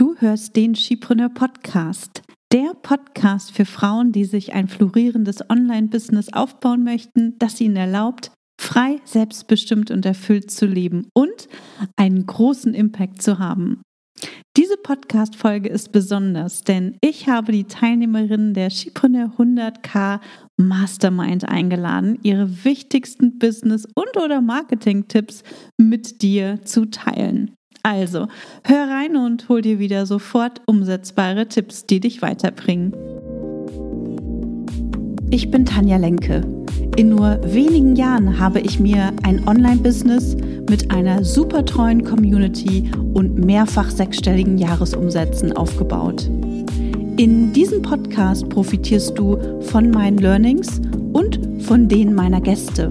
Du hörst den Skipreneur Podcast. Der Podcast für Frauen, die sich ein florierendes Online-Business aufbauen möchten, das ihnen erlaubt, frei, selbstbestimmt und erfüllt zu leben und einen großen Impact zu haben. Diese Podcast-Folge ist besonders, denn ich habe die Teilnehmerinnen der Skipreneur 100k Mastermind eingeladen, ihre wichtigsten Business- und oder Marketing-Tipps mit dir zu teilen. Also, hör rein und hol dir wieder sofort umsetzbare Tipps, die dich weiterbringen. Ich bin Tanja Lenke. In nur wenigen Jahren habe ich mir ein Online-Business mit einer super treuen Community und mehrfach sechsstelligen Jahresumsätzen aufgebaut. In diesem Podcast profitierst du von meinen Learnings und von denen meiner Gäste.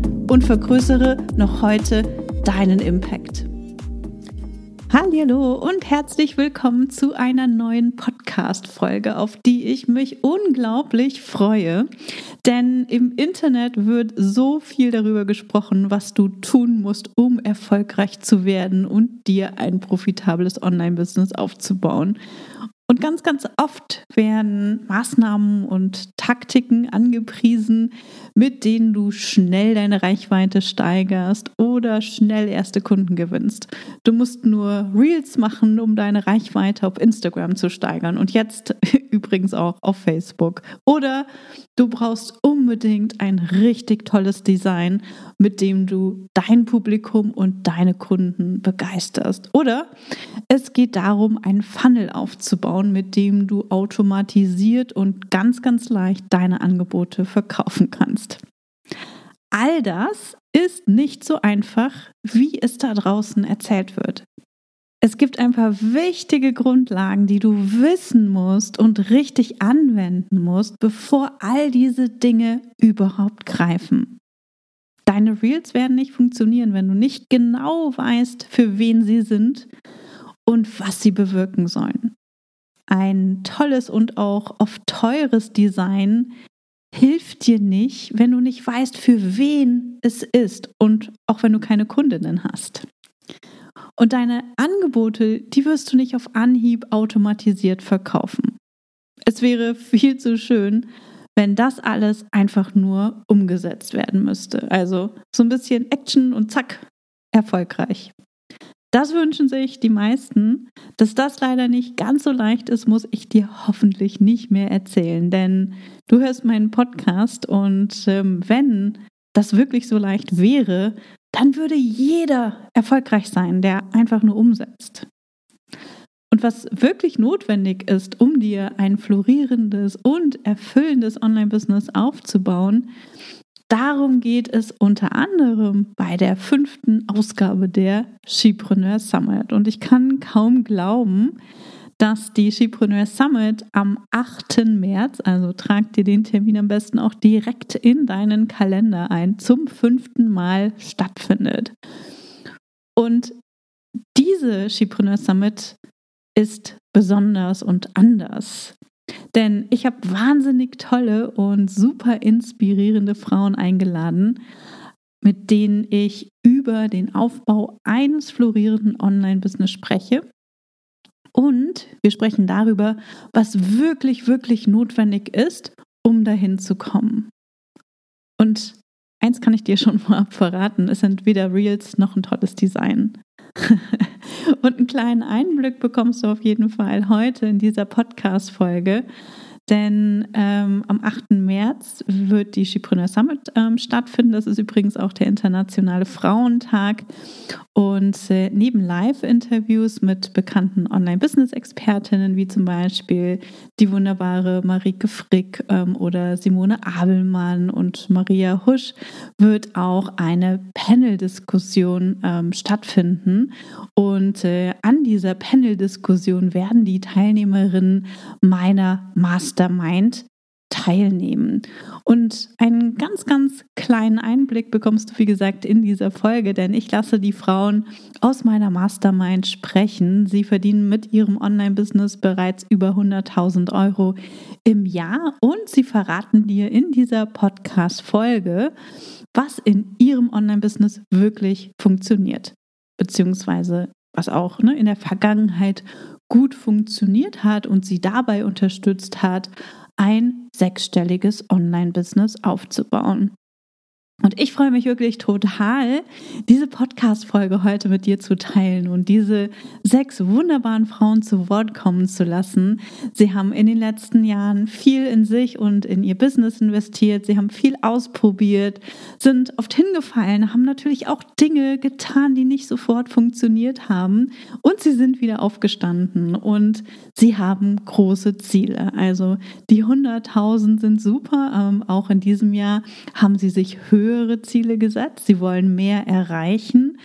und vergrößere noch heute deinen Impact. Hallo und herzlich willkommen zu einer neuen Podcast Folge, auf die ich mich unglaublich freue, denn im Internet wird so viel darüber gesprochen, was du tun musst, um erfolgreich zu werden und dir ein profitables Online-Business aufzubauen. Und ganz, ganz oft werden Maßnahmen und Taktiken angepriesen, mit denen du schnell deine Reichweite steigerst oder schnell erste Kunden gewinnst. Du musst nur Reels machen, um deine Reichweite auf Instagram zu steigern und jetzt übrigens auch auf Facebook. Oder du brauchst unbedingt ein richtig tolles Design, mit dem du dein Publikum und deine Kunden begeisterst. Oder es geht darum, einen Funnel aufzubauen, mit dem du automatisiert und ganz, ganz leicht deine Angebote verkaufen kannst. All das ist nicht so einfach, wie es da draußen erzählt wird. Es gibt ein paar wichtige Grundlagen, die du wissen musst und richtig anwenden musst, bevor all diese Dinge überhaupt greifen. Deine Reels werden nicht funktionieren, wenn du nicht genau weißt, für wen sie sind und was sie bewirken sollen. Ein tolles und auch oft teures Design hilft dir nicht, wenn du nicht weißt, für wen es ist und auch wenn du keine Kundinnen hast. Und deine Angebote, die wirst du nicht auf Anhieb automatisiert verkaufen. Es wäre viel zu schön, wenn das alles einfach nur umgesetzt werden müsste. Also so ein bisschen Action und zack, erfolgreich. Das wünschen sich die meisten. Dass das leider nicht ganz so leicht ist, muss ich dir hoffentlich nicht mehr erzählen, denn du hörst meinen Podcast und ähm, wenn das wirklich so leicht wäre, dann würde jeder erfolgreich sein, der einfach nur umsetzt. Und was wirklich notwendig ist, um dir ein florierendes und erfüllendes Online-Business aufzubauen, Darum geht es unter anderem bei der fünften Ausgabe der Skipreneur Summit. Und ich kann kaum glauben, dass die Skipreneur Summit am 8. März, also trag dir den Termin am besten auch direkt in deinen Kalender ein, zum fünften Mal stattfindet. Und diese Skipreneur Summit ist besonders und anders. Denn ich habe wahnsinnig tolle und super inspirierende Frauen eingeladen, mit denen ich über den Aufbau eines florierenden Online-Business spreche. Und wir sprechen darüber, was wirklich, wirklich notwendig ist, um dahin zu kommen. Und eins kann ich dir schon vorab verraten, es sind weder Reels noch ein tolles Design. Und einen kleinen Einblick bekommst du auf jeden Fall heute in dieser Podcast-Folge. Denn ähm, am 8. März wird die Skipreneur Summit ähm, stattfinden. Das ist übrigens auch der internationale Frauentag. Und äh, neben Live-Interviews mit bekannten Online-Business-Expertinnen, wie zum Beispiel die wunderbare Marike Frick ähm, oder Simone Abelmann und Maria Husch, wird auch eine Panel-Diskussion ähm, stattfinden. Und äh, an dieser Panel-Diskussion werden die Teilnehmerinnen meiner Mastermind teilnehmen. Und einen ganz, ganz kleinen Einblick bekommst du, wie gesagt, in dieser Folge, denn ich lasse die Frauen aus meiner Mastermind sprechen. Sie verdienen mit ihrem Online-Business bereits über 100.000 Euro im Jahr und sie verraten dir in dieser Podcast-Folge, was in ihrem Online-Business wirklich funktioniert, beziehungsweise was auch ne, in der Vergangenheit gut funktioniert hat und sie dabei unterstützt hat, ein sechsstelliges Online-Business aufzubauen. Und ich freue mich wirklich total, diese Podcast-Folge heute mit dir zu teilen und diese sechs wunderbaren Frauen zu Wort kommen zu lassen. Sie haben in den letzten Jahren viel in sich und in ihr Business investiert. Sie haben viel ausprobiert, sind oft hingefallen, haben natürlich auch Dinge getan, die nicht sofort funktioniert haben. Und sie sind wieder aufgestanden und sie haben große Ziele. Also die 100.000 sind super. Ähm, auch in diesem Jahr haben sie sich höher höhere Ziele gesetzt, sie wollen mehr erreichen.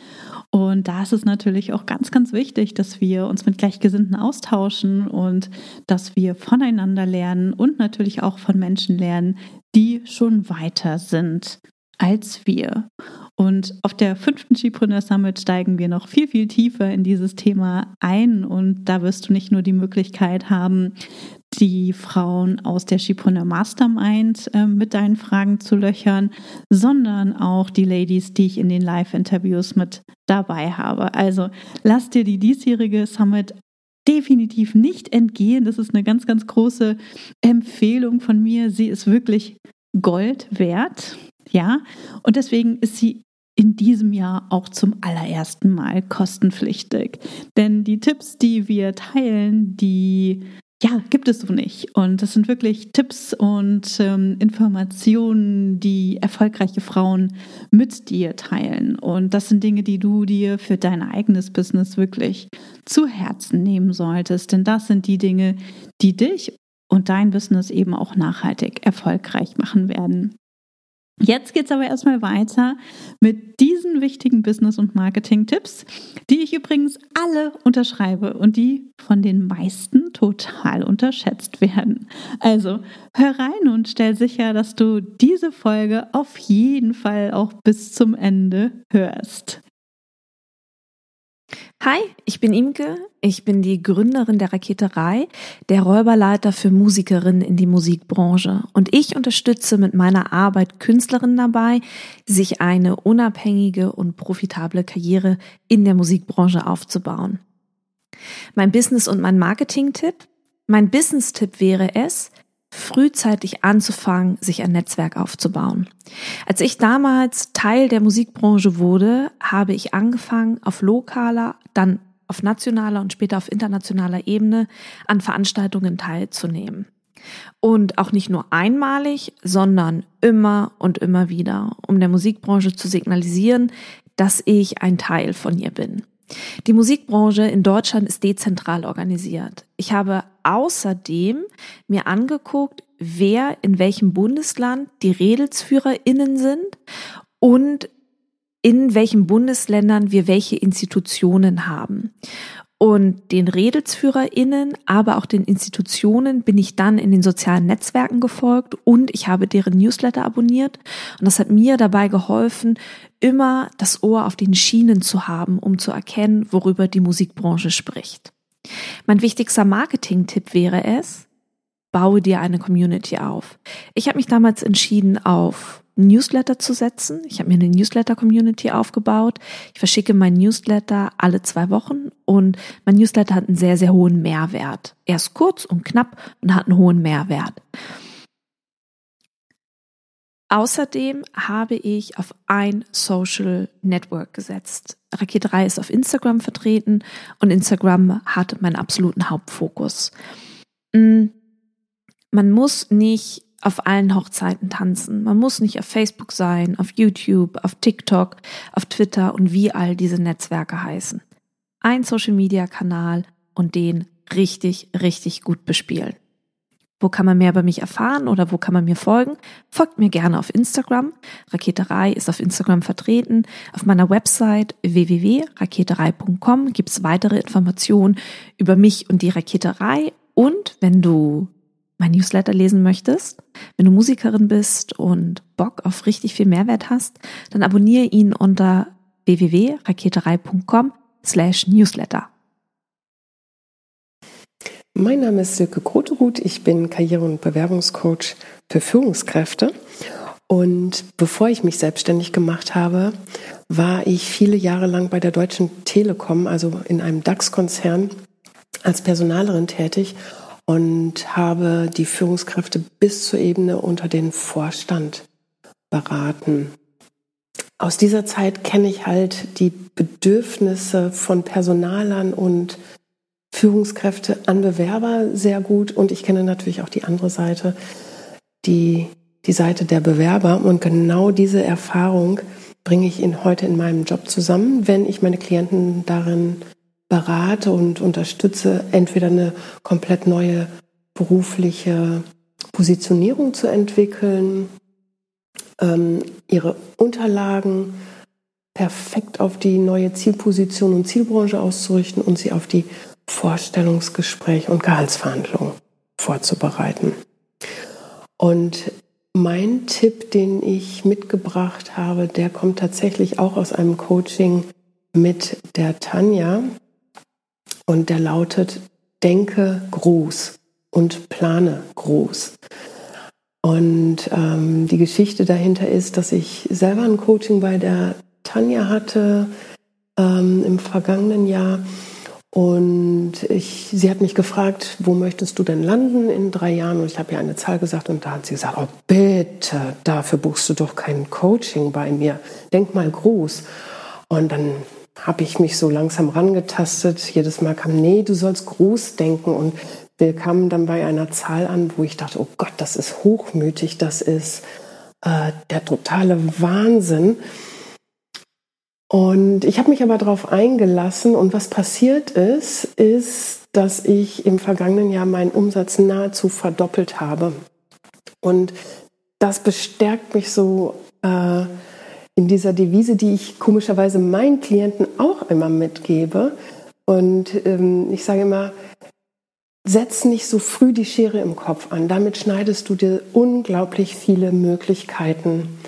Und da ist es natürlich auch ganz, ganz wichtig, dass wir uns mit Gleichgesinnten austauschen und dass wir voneinander lernen und natürlich auch von Menschen lernen, die schon weiter sind als wir. Und auf der fünften Skipreneur Summit steigen wir noch viel, viel tiefer in dieses Thema ein. Und da wirst du nicht nur die Möglichkeit haben, die Frauen aus der Skipreneur Mastermind äh, mit deinen Fragen zu löchern, sondern auch die Ladies, die ich in den Live-Interviews mit dabei habe. Also lass dir die diesjährige Summit definitiv nicht entgehen. Das ist eine ganz, ganz große Empfehlung von mir. Sie ist wirklich Gold wert. Ja, und deswegen ist sie in diesem Jahr auch zum allerersten Mal kostenpflichtig. Denn die Tipps, die wir teilen, die ja, gibt es so nicht. Und das sind wirklich Tipps und ähm, Informationen, die erfolgreiche Frauen mit dir teilen. Und das sind Dinge, die du dir für dein eigenes Business wirklich zu Herzen nehmen solltest. Denn das sind die Dinge, die dich und dein Business eben auch nachhaltig erfolgreich machen werden. Jetzt geht es aber erstmal weiter mit diesen wichtigen Business- und Marketing-Tipps, die ich übrigens alle unterschreibe und die von den meisten total unterschätzt werden. Also hör rein und stell sicher, dass du diese Folge auf jeden Fall auch bis zum Ende hörst. Hi, ich bin Imke. Ich bin die Gründerin der Raketerei, der Räuberleiter für Musikerinnen in die Musikbranche. Und ich unterstütze mit meiner Arbeit Künstlerinnen dabei, sich eine unabhängige und profitable Karriere in der Musikbranche aufzubauen. Mein Business- und mein Marketing-Tipp? Mein Business-Tipp wäre es, frühzeitig anzufangen, sich ein Netzwerk aufzubauen. Als ich damals Teil der Musikbranche wurde, habe ich angefangen, auf lokaler, dann auf nationaler und später auf internationaler Ebene an Veranstaltungen teilzunehmen. Und auch nicht nur einmalig, sondern immer und immer wieder, um der Musikbranche zu signalisieren, dass ich ein Teil von ihr bin. Die Musikbranche in Deutschland ist dezentral organisiert. Ich habe außerdem mir angeguckt, wer in welchem Bundesland die RedelsführerInnen sind und in welchen Bundesländern wir welche Institutionen haben. Und den RedelsführerInnen, aber auch den Institutionen bin ich dann in den sozialen Netzwerken gefolgt und ich habe deren Newsletter abonniert. Und das hat mir dabei geholfen, immer das Ohr auf den Schienen zu haben, um zu erkennen, worüber die Musikbranche spricht. Mein wichtigster Marketing-Tipp wäre es, baue dir eine Community auf. Ich habe mich damals entschieden, auf Newsletter zu setzen. Ich habe mir eine Newsletter-Community aufgebaut. Ich verschicke mein Newsletter alle zwei Wochen und mein Newsletter hat einen sehr, sehr hohen Mehrwert. Er ist kurz und knapp und hat einen hohen Mehrwert. Außerdem habe ich auf ein Social Network gesetzt. Rakete 3 ist auf Instagram vertreten und Instagram hat meinen absoluten Hauptfokus. Mm, man muss nicht auf allen Hochzeiten tanzen. Man muss nicht auf Facebook sein, auf YouTube, auf TikTok, auf Twitter und wie all diese Netzwerke heißen. Ein Social-Media-Kanal und den richtig, richtig gut bespielen. Wo kann man mehr über mich erfahren oder wo kann man mir folgen? Folgt mir gerne auf Instagram. Raketerei ist auf Instagram vertreten. Auf meiner Website www.raketerei.com gibt es weitere Informationen über mich und die Raketerei. Und wenn du mein Newsletter lesen möchtest, wenn du Musikerin bist und Bock auf richtig viel Mehrwert hast, dann abonniere ihn unter www.raketerei.com slash newsletter. Mein Name ist Silke Grotegut. Ich bin Karriere- und Bewerbungscoach für Führungskräfte. Und bevor ich mich selbstständig gemacht habe, war ich viele Jahre lang bei der Deutschen Telekom, also in einem DAX-Konzern, als Personalerin tätig und habe die Führungskräfte bis zur Ebene unter den Vorstand beraten. Aus dieser Zeit kenne ich halt die Bedürfnisse von Personalern und Führungskräfte an Bewerber sehr gut und ich kenne natürlich auch die andere Seite, die, die Seite der Bewerber und genau diese Erfahrung bringe ich in, heute in meinem Job zusammen, wenn ich meine Klienten darin berate und unterstütze, entweder eine komplett neue berufliche Positionierung zu entwickeln, ähm, ihre Unterlagen perfekt auf die neue Zielposition und Zielbranche auszurichten und sie auf die Vorstellungsgespräch und Gehaltsverhandlungen vorzubereiten. Und mein Tipp, den ich mitgebracht habe, der kommt tatsächlich auch aus einem Coaching mit der Tanja und der lautet, denke groß und plane groß. Und ähm, die Geschichte dahinter ist, dass ich selber ein Coaching bei der Tanja hatte ähm, im vergangenen Jahr und ich, sie hat mich gefragt, wo möchtest du denn landen in drei Jahren? Und ich habe ihr eine Zahl gesagt und da hat sie gesagt, oh bitte, dafür buchst du doch kein Coaching bei mir. Denk mal groß. Und dann habe ich mich so langsam rangetastet. Jedes Mal kam, nee, du sollst groß denken. Und wir kamen dann bei einer Zahl an, wo ich dachte, oh Gott, das ist hochmütig, das ist äh, der totale Wahnsinn. Und ich habe mich aber darauf eingelassen und was passiert ist, ist, dass ich im vergangenen Jahr meinen Umsatz nahezu verdoppelt habe. Und das bestärkt mich so äh, in dieser Devise, die ich komischerweise meinen Klienten auch immer mitgebe. Und ähm, ich sage immer, setz nicht so früh die Schere im Kopf an. Damit schneidest du dir unglaublich viele Möglichkeiten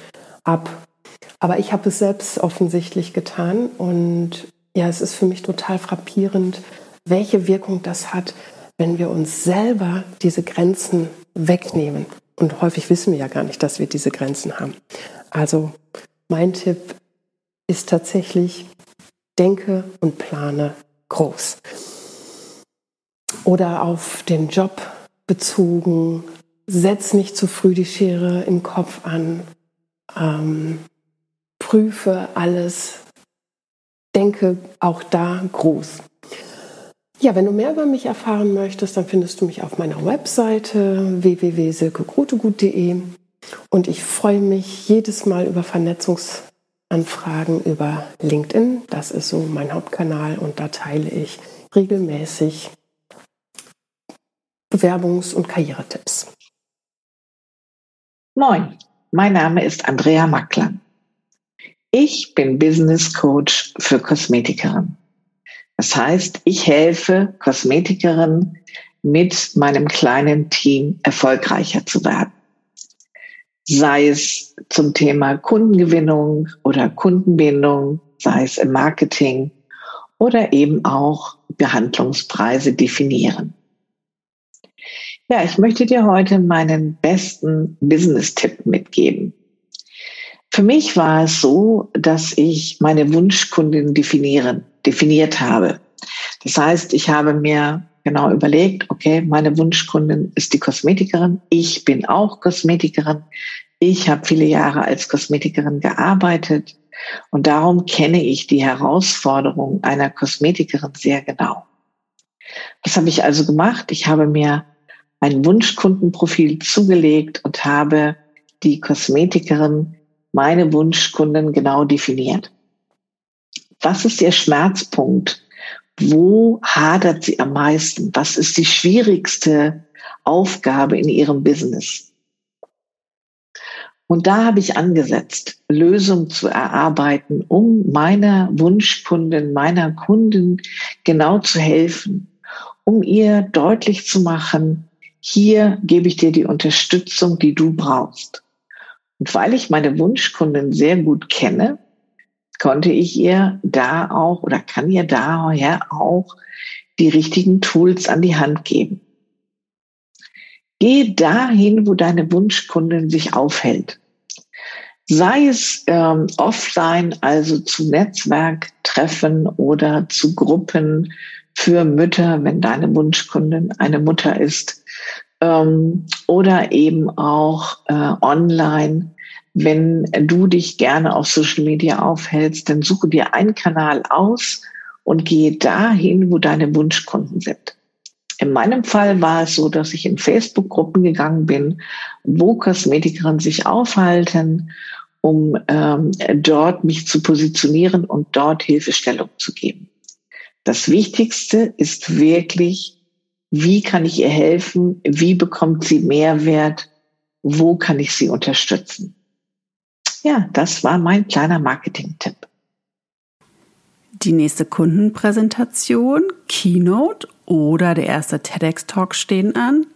ab. Aber ich habe es selbst offensichtlich getan und ja, es ist für mich total frappierend, welche Wirkung das hat, wenn wir uns selber diese Grenzen wegnehmen. Und häufig wissen wir ja gar nicht, dass wir diese Grenzen haben. Also mein Tipp ist tatsächlich, denke und plane groß. Oder auf den Job bezogen, setz nicht zu früh die Schere im Kopf an. Ähm, prüfe alles, denke auch da groß. Ja, wenn du mehr über mich erfahren möchtest, dann findest du mich auf meiner Webseite www.silkegrotegut.de und ich freue mich jedes Mal über Vernetzungsanfragen über LinkedIn. Das ist so mein Hauptkanal und da teile ich regelmäßig Bewerbungs- und Karrieretipps. Moin, mein Name ist Andrea Mackler. Ich bin Business Coach für Kosmetikerinnen. Das heißt, ich helfe Kosmetikerinnen mit meinem kleinen Team erfolgreicher zu werden. Sei es zum Thema Kundengewinnung oder Kundenbindung, sei es im Marketing oder eben auch Behandlungspreise definieren. Ja, ich möchte dir heute meinen besten Business-Tipp mitgeben. Für mich war es so, dass ich meine Wunschkundin definieren, definiert habe. Das heißt, ich habe mir genau überlegt, okay, meine Wunschkundin ist die Kosmetikerin. Ich bin auch Kosmetikerin. Ich habe viele Jahre als Kosmetikerin gearbeitet und darum kenne ich die Herausforderung einer Kosmetikerin sehr genau. Was habe ich also gemacht? Ich habe mir ein Wunschkundenprofil zugelegt und habe die Kosmetikerin, meine Wunschkunden genau definiert. Was ist ihr Schmerzpunkt? Wo hadert sie am meisten? Was ist die schwierigste Aufgabe in ihrem Business? Und da habe ich angesetzt, Lösungen zu erarbeiten, um meiner Wunschkundin, meiner Kunden genau zu helfen, um ihr deutlich zu machen, hier gebe ich dir die Unterstützung, die du brauchst. Und weil ich meine Wunschkundin sehr gut kenne, konnte ich ihr da auch oder kann ihr daher auch die richtigen Tools an die Hand geben. Geh dahin, wo deine Wunschkundin sich aufhält. Sei es ähm, offline, also zu Netzwerktreffen oder zu Gruppen für Mütter, wenn deine Wunschkundin eine Mutter ist, ähm, oder eben auch äh, online wenn du dich gerne auf Social Media aufhältst, dann suche dir einen Kanal aus und gehe dahin, wo deine Wunschkunden sind. In meinem Fall war es so, dass ich in Facebook-Gruppen gegangen bin, wo Kosmetikerinnen sich aufhalten, um ähm, dort mich zu positionieren und dort Hilfestellung zu geben. Das Wichtigste ist wirklich, wie kann ich ihr helfen? Wie bekommt sie Mehrwert? Wo kann ich sie unterstützen? Ja, das war mein kleiner Marketing-Tipp. Die nächste Kundenpräsentation, Keynote oder der erste TEDx-Talk stehen an.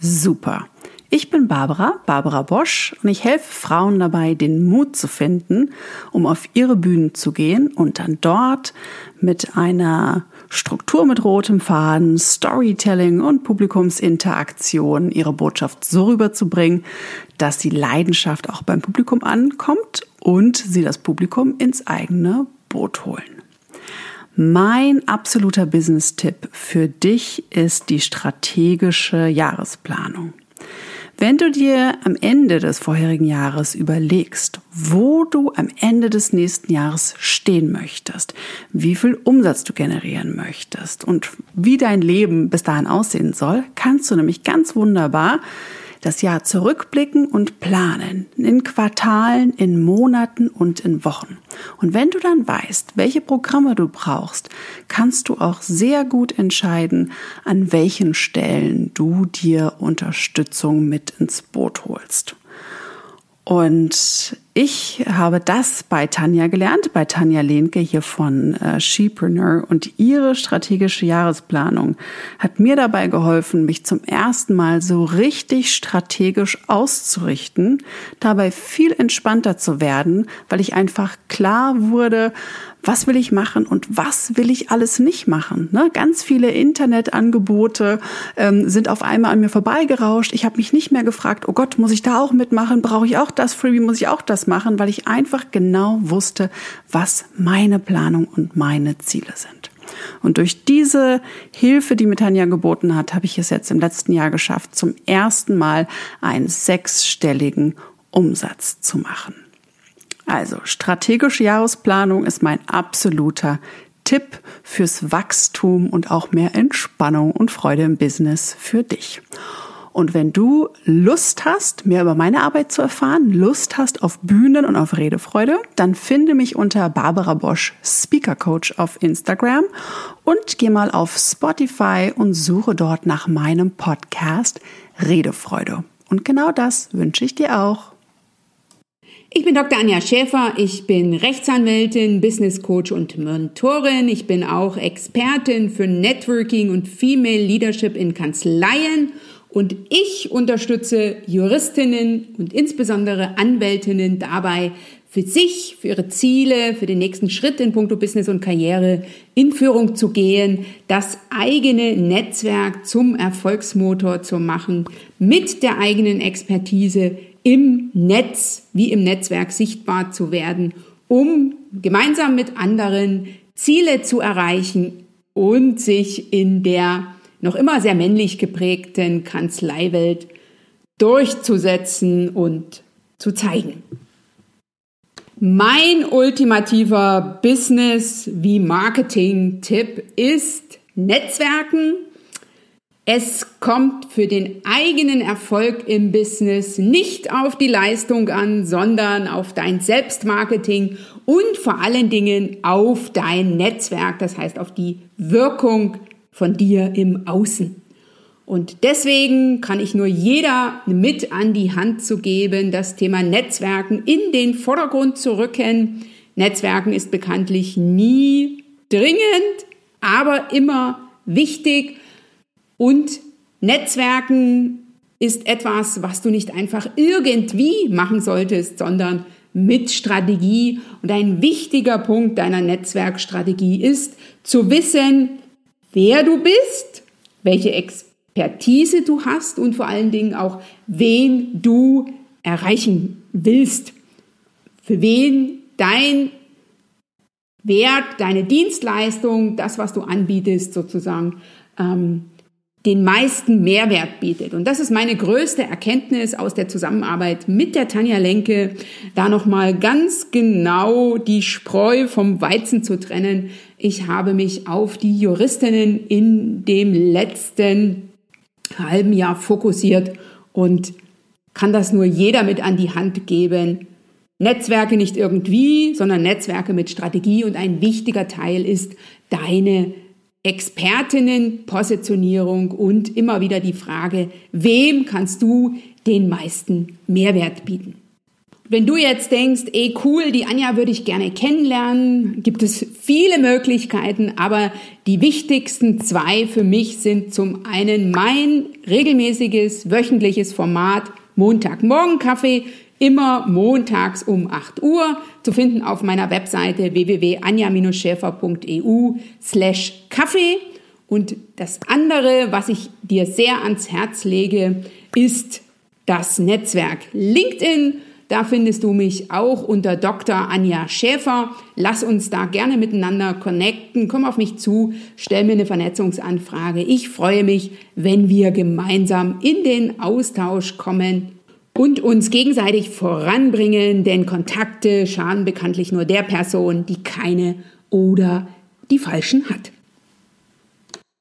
Super. Ich bin Barbara, Barbara Bosch, und ich helfe Frauen dabei, den Mut zu finden, um auf ihre Bühnen zu gehen und dann dort mit einer Struktur mit rotem Faden, Storytelling und Publikumsinteraktion ihre Botschaft so rüberzubringen, dass die Leidenschaft auch beim Publikum ankommt und sie das Publikum ins eigene Boot holen. Mein absoluter Business-Tipp für dich ist die strategische Jahresplanung. Wenn du dir am Ende des vorherigen Jahres überlegst, wo du am Ende des nächsten Jahres stehen möchtest, wie viel Umsatz du generieren möchtest und wie dein Leben bis dahin aussehen soll, kannst du nämlich ganz wunderbar das Jahr zurückblicken und planen. In Quartalen, in Monaten und in Wochen. Und wenn du dann weißt, welche Programme du brauchst, kannst du auch sehr gut entscheiden, an welchen Stellen du dir Unterstützung mit ins Boot holst. Und ich habe das bei Tanja gelernt, bei Tanja Lehnke hier von äh, Shepreneur und ihre strategische Jahresplanung hat mir dabei geholfen, mich zum ersten Mal so richtig strategisch auszurichten, dabei viel entspannter zu werden, weil ich einfach klar wurde, was will ich machen und was will ich alles nicht machen. Ne? Ganz viele Internetangebote ähm, sind auf einmal an mir vorbeigerauscht. Ich habe mich nicht mehr gefragt, oh Gott, muss ich da auch mitmachen? Brauche ich auch das Freebie? Muss ich auch das machen? Weil ich einfach genau wusste, was meine Planung und meine Ziele sind. Und durch diese Hilfe, die mir Tanja geboten hat, habe ich es jetzt im letzten Jahr geschafft, zum ersten Mal einen sechsstelligen Umsatz zu machen. Also strategische Jahresplanung ist mein absoluter Tipp fürs Wachstum und auch mehr Entspannung und Freude im Business für dich. Und wenn du Lust hast, mehr über meine Arbeit zu erfahren, Lust hast auf Bühnen und auf Redefreude, dann finde mich unter Barbara Bosch Speaker Coach auf Instagram und geh mal auf Spotify und suche dort nach meinem Podcast Redefreude. Und genau das wünsche ich dir auch. Ich bin Dr. Anja Schäfer, ich bin Rechtsanwältin, Business Coach und Mentorin. Ich bin auch Expertin für Networking und Female Leadership in Kanzleien und ich unterstütze Juristinnen und insbesondere Anwältinnen dabei, für sich, für ihre Ziele, für den nächsten Schritt in puncto Business und Karriere in Führung zu gehen, das eigene Netzwerk zum Erfolgsmotor zu machen, mit der eigenen Expertise im Netz wie im Netzwerk sichtbar zu werden, um gemeinsam mit anderen Ziele zu erreichen und sich in der noch immer sehr männlich geprägten Kanzleiwelt durchzusetzen und zu zeigen. Mein ultimativer Business wie Marketing-Tipp ist Netzwerken Es kommt für den eigenen Erfolg im Business nicht auf die Leistung an, sondern auf dein Selbstmarketing und vor allen Dingen auf dein Netzwerk, das heißt auf die Wirkung von dir im Außen. Und deswegen kann ich nur jeder mit an die Hand zu geben, das Thema Netzwerken in den Vordergrund zu rücken. Netzwerken ist bekanntlich nie dringend, aber immer wichtig und Netzwerken ist etwas, was du nicht einfach irgendwie machen solltest, sondern mit Strategie. Und ein wichtiger Punkt deiner Netzwerkstrategie ist zu wissen, wer du bist, welche Expertise du hast und vor allen Dingen auch, wen du erreichen willst. Für wen dein Wert, deine Dienstleistung, das, was du anbietest, sozusagen ähm, den meisten Mehrwert bietet. Und das ist meine größte Erkenntnis aus der Zusammenarbeit mit der Tanja Lenke, da nochmal ganz genau die Spreu vom Weizen zu trennen. Ich habe mich auf die Juristinnen in dem letzten halben Jahr fokussiert und kann das nur jeder mit an die Hand geben. Netzwerke nicht irgendwie, sondern Netzwerke mit Strategie und ein wichtiger Teil ist deine Expertinnenpositionierung und immer wieder die Frage, wem kannst du den meisten Mehrwert bieten? Wenn du jetzt denkst, ey cool, die Anja würde ich gerne kennenlernen, gibt es viele Möglichkeiten, aber die wichtigsten zwei für mich sind zum einen mein regelmäßiges wöchentliches Format Montagmorgen Kaffee immer montags um 8 Uhr zu finden auf meiner Webseite www.anja-schäfer.eu slash Kaffee. Und das andere, was ich dir sehr ans Herz lege, ist das Netzwerk LinkedIn. Da findest du mich auch unter Dr. Anja Schäfer. Lass uns da gerne miteinander connecten. Komm auf mich zu, stell mir eine Vernetzungsanfrage. Ich freue mich, wenn wir gemeinsam in den Austausch kommen und uns gegenseitig voranbringen, denn Kontakte schaden bekanntlich nur der Person, die keine oder die falschen hat.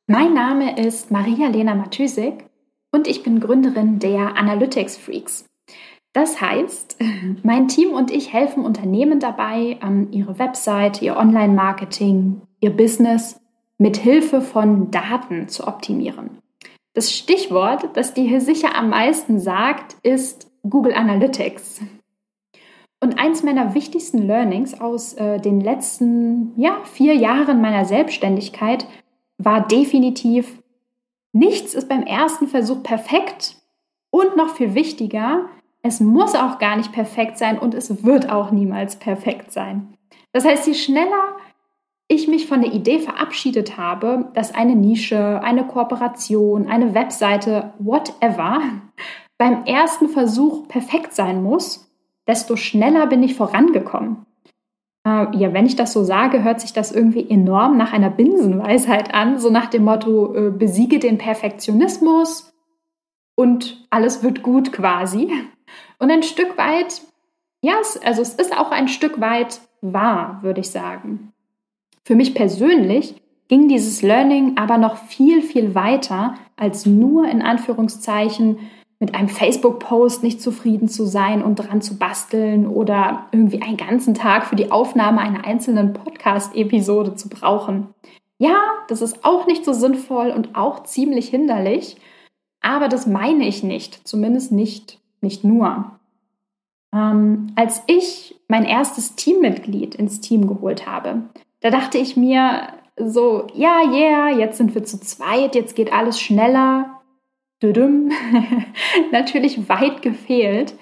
Mein Name ist Maria-Lena Matysik und ich bin Gründerin der Analytics Freaks. Das heißt, mein Team und ich helfen Unternehmen dabei, ähm, ihre Website, ihr Online-Marketing, ihr Business mit Hilfe von Daten zu optimieren. Das Stichwort, das dir hier sicher am meisten sagt, ist Google Analytics. Und eins meiner wichtigsten Learnings aus äh, den letzten ja, vier Jahren meiner Selbstständigkeit war definitiv, nichts ist beim ersten Versuch perfekt und noch viel wichtiger, es muss auch gar nicht perfekt sein und es wird auch niemals perfekt sein. Das heißt, je schneller ich mich von der Idee verabschiedet habe, dass eine Nische, eine Kooperation, eine Webseite, whatever, beim ersten Versuch perfekt sein muss, desto schneller bin ich vorangekommen. Äh, ja, wenn ich das so sage, hört sich das irgendwie enorm nach einer Binsenweisheit an, so nach dem Motto, äh, besiege den Perfektionismus und alles wird gut quasi. Und ein Stück weit, ja, also es ist auch ein Stück weit wahr, würde ich sagen. Für mich persönlich ging dieses Learning aber noch viel, viel weiter als nur in Anführungszeichen mit einem Facebook-Post nicht zufrieden zu sein und dran zu basteln oder irgendwie einen ganzen Tag für die Aufnahme einer einzelnen Podcast-Episode zu brauchen. Ja, das ist auch nicht so sinnvoll und auch ziemlich hinderlich, aber das meine ich nicht, zumindest nicht, nicht nur. Ähm, als ich mein erstes Teammitglied ins Team geholt habe, da dachte ich mir so, ja, yeah, jetzt sind wir zu zweit, jetzt geht alles schneller. Natürlich weit gefehlt.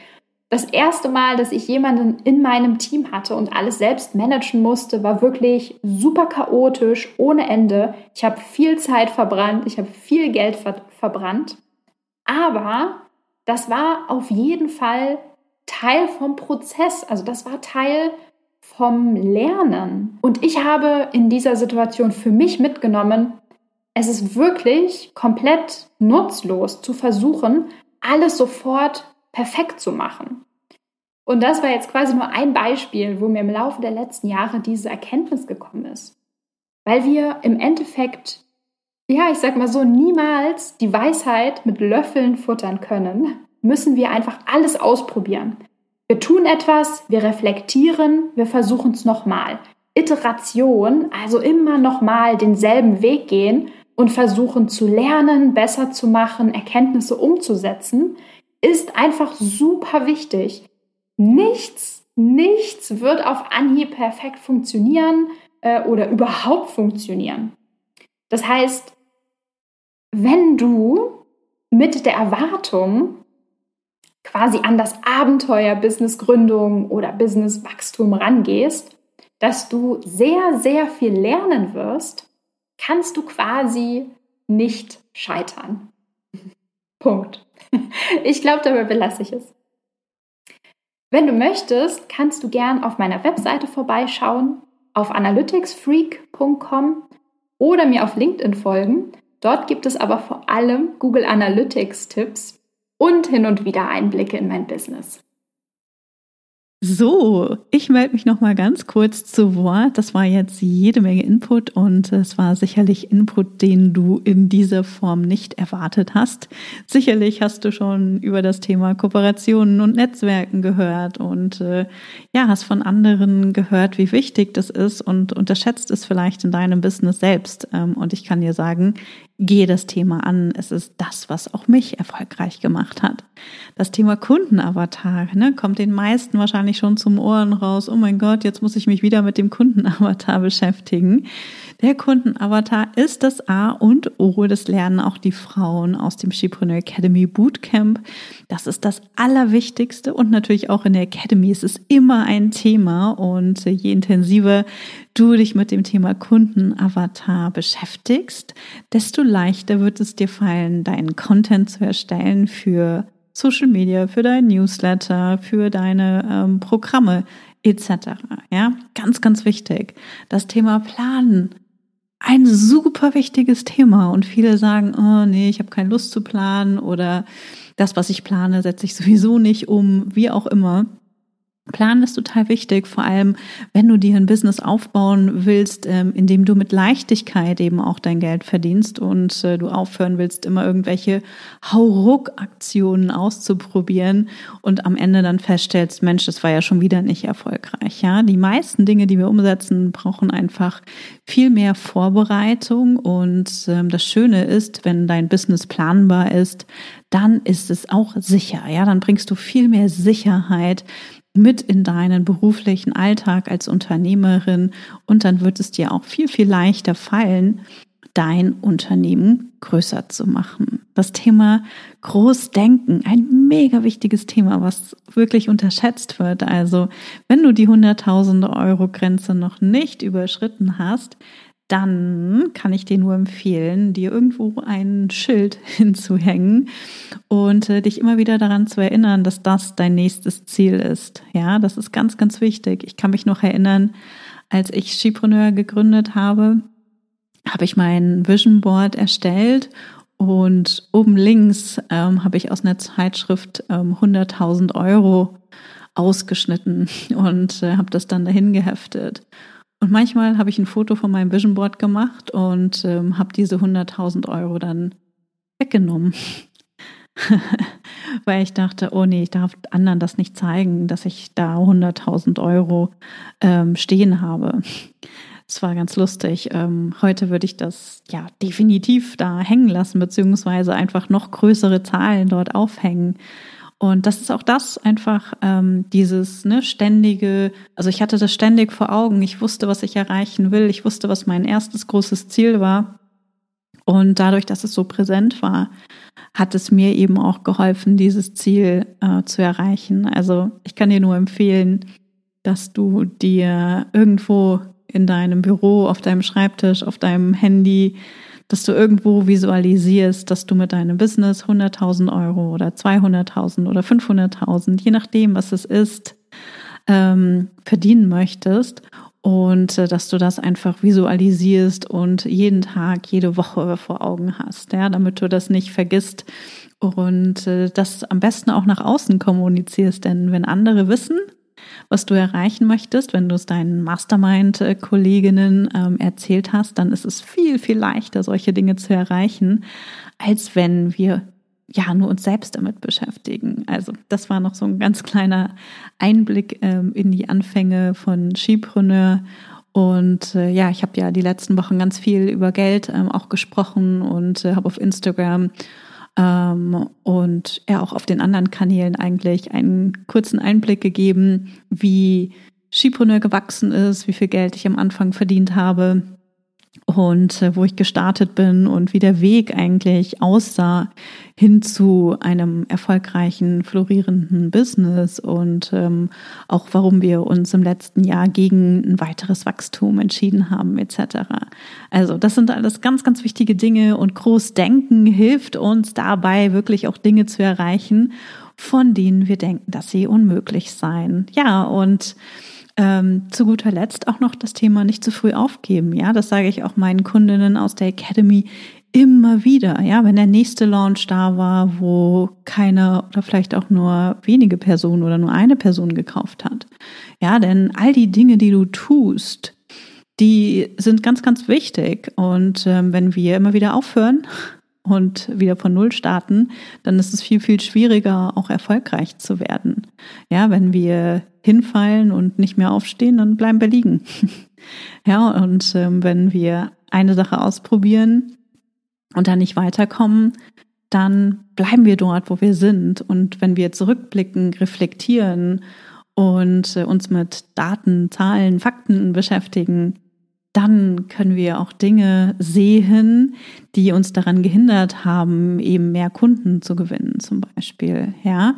Das erste Mal, dass ich jemanden in meinem Team hatte und alles selbst managen musste, war wirklich super chaotisch, ohne Ende. Ich habe viel Zeit verbrannt, ich habe viel Geld ver verbrannt. Aber das war auf jeden Fall Teil vom Prozess. Also das war Teil vom Lernen. Und ich habe in dieser Situation für mich mitgenommen, es ist wirklich komplett nutzlos zu versuchen, alles sofort perfekt zu machen. Und das war jetzt quasi nur ein Beispiel, wo mir im Laufe der letzten Jahre diese Erkenntnis gekommen ist. Weil wir im Endeffekt ja, ich sag mal so, niemals die Weisheit mit Löffeln futtern können, müssen wir einfach alles ausprobieren. Wir tun etwas, wir reflektieren, wir versuchen es nochmal. Iteration, also immer nochmal denselben Weg gehen und versuchen zu lernen, besser zu machen, Erkenntnisse umzusetzen, ist einfach super wichtig. Nichts, nichts wird auf Anhieb perfekt funktionieren äh, oder überhaupt funktionieren. Das heißt, wenn du mit der Erwartung quasi an das Abenteuer Businessgründung oder Businesswachstum rangehst, dass du sehr, sehr viel lernen wirst, kannst du quasi nicht scheitern. Punkt. Ich glaube, dabei belasse ich es. Wenn du möchtest, kannst du gern auf meiner Webseite vorbeischauen, auf analyticsfreak.com oder mir auf LinkedIn folgen. Dort gibt es aber vor allem Google Analytics Tipps und hin und wieder Einblicke in mein Business. So, ich melde mich noch mal ganz kurz zu Wort. Das war jetzt jede Menge Input und es war sicherlich Input, den du in dieser Form nicht erwartet hast. Sicherlich hast du schon über das Thema Kooperationen und Netzwerken gehört und äh, ja, hast von anderen gehört, wie wichtig das ist und unterschätzt es vielleicht in deinem Business selbst. Ähm, und ich kann dir sagen, gehe das Thema an. Es ist das, was auch mich erfolgreich gemacht hat. Das Thema Kundenavatar ne, kommt den meisten wahrscheinlich schon zum Ohren raus. Oh mein Gott, jetzt muss ich mich wieder mit dem Kundenavatar beschäftigen. Der Kundenavatar ist das A und O. Das lernen auch die Frauen aus dem Chipreneur Academy Bootcamp. Das ist das Allerwichtigste und natürlich auch in der Academy ist es immer ein Thema und je intensiver du dich mit dem Thema Kundenavatar beschäftigst, desto leichter wird es dir fallen, deinen Content zu erstellen für Social Media, für dein Newsletter, für deine ähm, Programme etc. Ja, ganz, ganz wichtig. Das Thema Planen ein super wichtiges Thema und viele sagen, oh nee, ich habe keine Lust zu planen oder das, was ich plane, setze ich sowieso nicht um, wie auch immer. Plan ist total wichtig, vor allem wenn du dir ein Business aufbauen willst, ähm, in dem du mit Leichtigkeit eben auch dein Geld verdienst und äh, du aufhören willst, immer irgendwelche Hauruck-Aktionen auszuprobieren und am Ende dann feststellst, Mensch, das war ja schon wieder nicht erfolgreich. Ja, die meisten Dinge, die wir umsetzen, brauchen einfach viel mehr Vorbereitung und ähm, das Schöne ist, wenn dein Business planbar ist, dann ist es auch sicher. Ja, dann bringst du viel mehr Sicherheit mit in deinen beruflichen Alltag als Unternehmerin und dann wird es dir auch viel, viel leichter fallen, dein Unternehmen größer zu machen. Das Thema Großdenken, ein mega wichtiges Thema, was wirklich unterschätzt wird. Also wenn du die 100.000 Euro Grenze noch nicht überschritten hast, dann kann ich dir nur empfehlen, dir irgendwo ein Schild hinzuhängen und äh, dich immer wieder daran zu erinnern, dass das dein nächstes Ziel ist. Ja, das ist ganz, ganz wichtig. Ich kann mich noch erinnern, als ich Skipreneur gegründet habe, habe ich mein Vision Board erstellt und oben links ähm, habe ich aus einer Zeitschrift ähm, 100.000 Euro ausgeschnitten und äh, habe das dann dahin geheftet. Und manchmal habe ich ein Foto von meinem Vision Board gemacht und ähm, habe diese 100.000 Euro dann weggenommen. Weil ich dachte, oh nee, ich darf anderen das nicht zeigen, dass ich da 100.000 Euro ähm, stehen habe. Es war ganz lustig. Ähm, heute würde ich das ja definitiv da hängen lassen, beziehungsweise einfach noch größere Zahlen dort aufhängen. Und das ist auch das einfach ähm, dieses ne, ständige, also ich hatte das ständig vor Augen, ich wusste, was ich erreichen will, ich wusste, was mein erstes großes Ziel war. Und dadurch, dass es so präsent war, hat es mir eben auch geholfen, dieses Ziel äh, zu erreichen. Also ich kann dir nur empfehlen, dass du dir irgendwo in deinem Büro, auf deinem Schreibtisch, auf deinem Handy dass du irgendwo visualisierst, dass du mit deinem Business 100.000 Euro oder 200.000 oder 500.000, je nachdem, was es ist, ähm, verdienen möchtest und äh, dass du das einfach visualisierst und jeden Tag, jede Woche vor Augen hast, ja, damit du das nicht vergisst und äh, das am besten auch nach außen kommunizierst, denn wenn andere wissen, was du erreichen möchtest. Wenn du es deinen Mastermind-Kolleginnen ähm, erzählt hast, dann ist es viel, viel leichter, solche Dinge zu erreichen, als wenn wir ja nur uns selbst damit beschäftigen. Also das war noch so ein ganz kleiner Einblick ähm, in die Anfänge von Skipreneur. Und äh, ja, ich habe ja die letzten Wochen ganz viel über Geld ähm, auch gesprochen und äh, habe auf Instagram ähm, und ja auch auf den anderen Kanälen eigentlich einen kurzen Einblick gegeben, wie Skipreneur gewachsen ist, wie viel Geld ich am Anfang verdient habe und äh, wo ich gestartet bin und wie der Weg eigentlich aussah hin zu einem erfolgreichen, florierenden Business und ähm, auch warum wir uns im letzten Jahr gegen ein weiteres Wachstum entschieden haben etc. Also das sind alles ganz, ganz wichtige Dinge und Großdenken hilft uns dabei wirklich auch Dinge zu erreichen, von denen wir denken, dass sie unmöglich seien. Ja, und ähm, zu guter Letzt auch noch das Thema nicht zu früh aufgeben. Ja, das sage ich auch meinen Kundinnen aus der Academy immer wieder. Ja, wenn der nächste Launch da war, wo keine oder vielleicht auch nur wenige Personen oder nur eine Person gekauft hat. Ja, denn all die Dinge, die du tust, die sind ganz, ganz wichtig. Und ähm, wenn wir immer wieder aufhören, und wieder von Null starten, dann ist es viel, viel schwieriger, auch erfolgreich zu werden. Ja, wenn wir hinfallen und nicht mehr aufstehen, dann bleiben wir liegen. ja, und ähm, wenn wir eine Sache ausprobieren und dann nicht weiterkommen, dann bleiben wir dort, wo wir sind. Und wenn wir zurückblicken, reflektieren und äh, uns mit Daten, Zahlen, Fakten beschäftigen, dann können wir auch Dinge sehen, die uns daran gehindert haben, eben mehr Kunden zu gewinnen, zum Beispiel. Ja.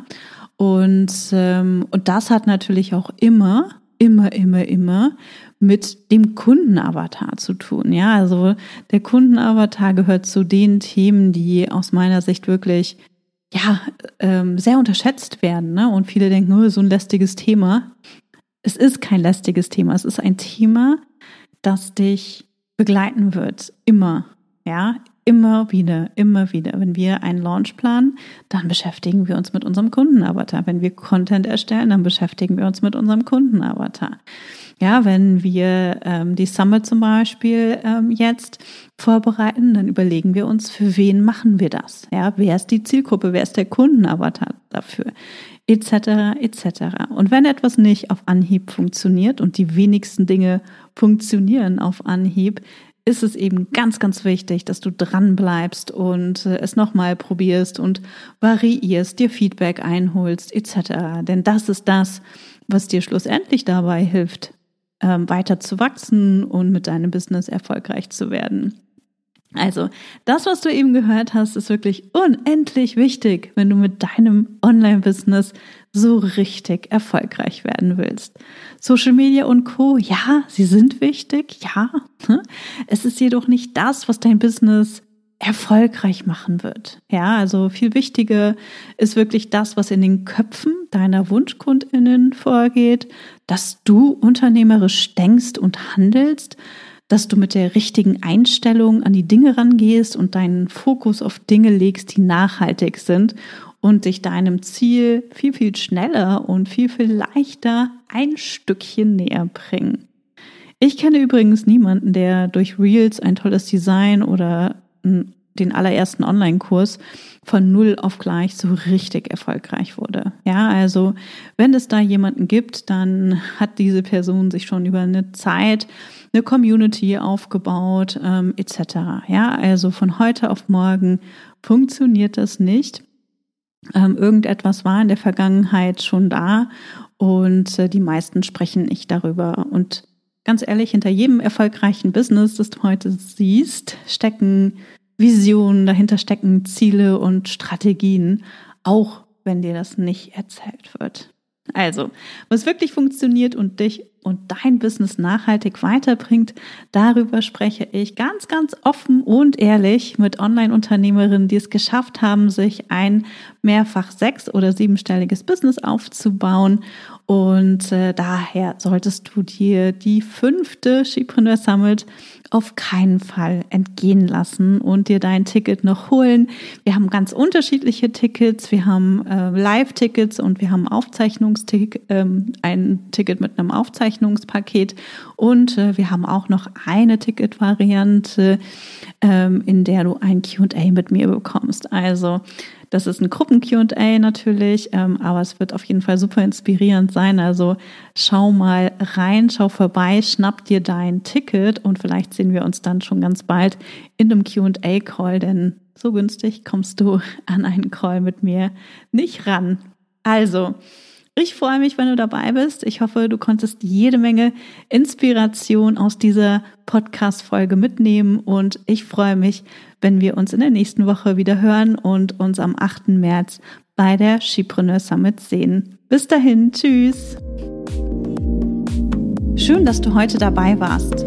Und, ähm, und das hat natürlich auch immer, immer, immer, immer mit dem Kundenavatar zu tun. Ja, also der Kundenavatar gehört zu den Themen, die aus meiner Sicht wirklich ja ähm, sehr unterschätzt werden. Ne? Und viele denken, oh, so ein lästiges Thema. Es ist kein lästiges Thema. Es ist ein Thema, das dich begleiten wird. Immer. Ja, immer wieder, immer wieder. Wenn wir einen Launch planen, dann beschäftigen wir uns mit unserem Kundenavatar. Wenn wir Content erstellen, dann beschäftigen wir uns mit unserem Kundenavatar. Ja, wenn wir ähm, die Summit zum Beispiel ähm, jetzt vorbereiten, dann überlegen wir uns, für wen machen wir das? Ja, wer ist die Zielgruppe? Wer ist der Kundenavatar dafür? Etc. etc. Und wenn etwas nicht auf Anhieb funktioniert und die wenigsten Dinge funktionieren auf Anhieb, ist es eben ganz, ganz wichtig, dass du dran bleibst und äh, es nochmal probierst und variierst, dir Feedback einholst, etc. Denn das ist das, was dir schlussendlich dabei hilft, ähm, weiter zu wachsen und mit deinem Business erfolgreich zu werden. Also, das, was du eben gehört hast, ist wirklich unendlich wichtig, wenn du mit deinem Online-Business so richtig erfolgreich werden willst. Social Media und Co, ja, sie sind wichtig, ja. Es ist jedoch nicht das, was dein Business erfolgreich machen wird. Ja, also viel wichtiger ist wirklich das, was in den Köpfen deiner Wunschkundinnen vorgeht, dass du unternehmerisch denkst und handelst, dass du mit der richtigen Einstellung an die Dinge rangehst und deinen Fokus auf Dinge legst, die nachhaltig sind und dich deinem Ziel viel, viel schneller und viel, viel leichter ein Stückchen näher bringen. Ich kenne übrigens niemanden, der durch Reels ein tolles Design oder den allerersten Online-Kurs von null auf gleich so richtig erfolgreich wurde. Ja, also wenn es da jemanden gibt, dann hat diese Person sich schon über eine Zeit eine Community aufgebaut ähm, etc. Ja, also von heute auf morgen funktioniert das nicht. Ähm, irgendetwas war in der Vergangenheit schon da und äh, die meisten sprechen nicht darüber. Und ganz ehrlich, hinter jedem erfolgreichen Business, das du heute siehst, stecken Visionen, dahinter stecken Ziele und Strategien, auch wenn dir das nicht erzählt wird. Also, was wirklich funktioniert und dich und dein Business nachhaltig weiterbringt, darüber spreche ich ganz, ganz offen und ehrlich mit Online-Unternehmerinnen, die es geschafft haben, sich ein mehrfach sechs- oder siebenstelliges Business aufzubauen. Und äh, daher solltest du dir die fünfte Skipreneur Summit auf keinen Fall entgehen lassen und dir dein Ticket noch holen. Wir haben ganz unterschiedliche Tickets. Wir haben äh, Live-Tickets und wir haben Aufzeichnungstick, ähm, ein Ticket mit einem Aufzeichnungspaket und äh, wir haben auch noch eine Ticket-Variante, ähm, in der du ein Q&A mit mir bekommst. Also das ist ein Gruppen-QA natürlich, ähm, aber es wird auf jeden Fall super inspirierend sein. Also schau mal rein, schau vorbei, schnapp dir dein Ticket und vielleicht sehen wir uns dann schon ganz bald in einem QA-Call, denn so günstig kommst du an einen Call mit mir nicht ran. Also, ich freue mich, wenn du dabei bist. Ich hoffe, du konntest jede Menge Inspiration aus dieser Podcast-Folge mitnehmen und ich freue mich, wenn wir uns in der nächsten Woche wieder hören und uns am 8. März bei der Skipreneur Summit sehen. Bis dahin, tschüss! Schön, dass du heute dabei warst.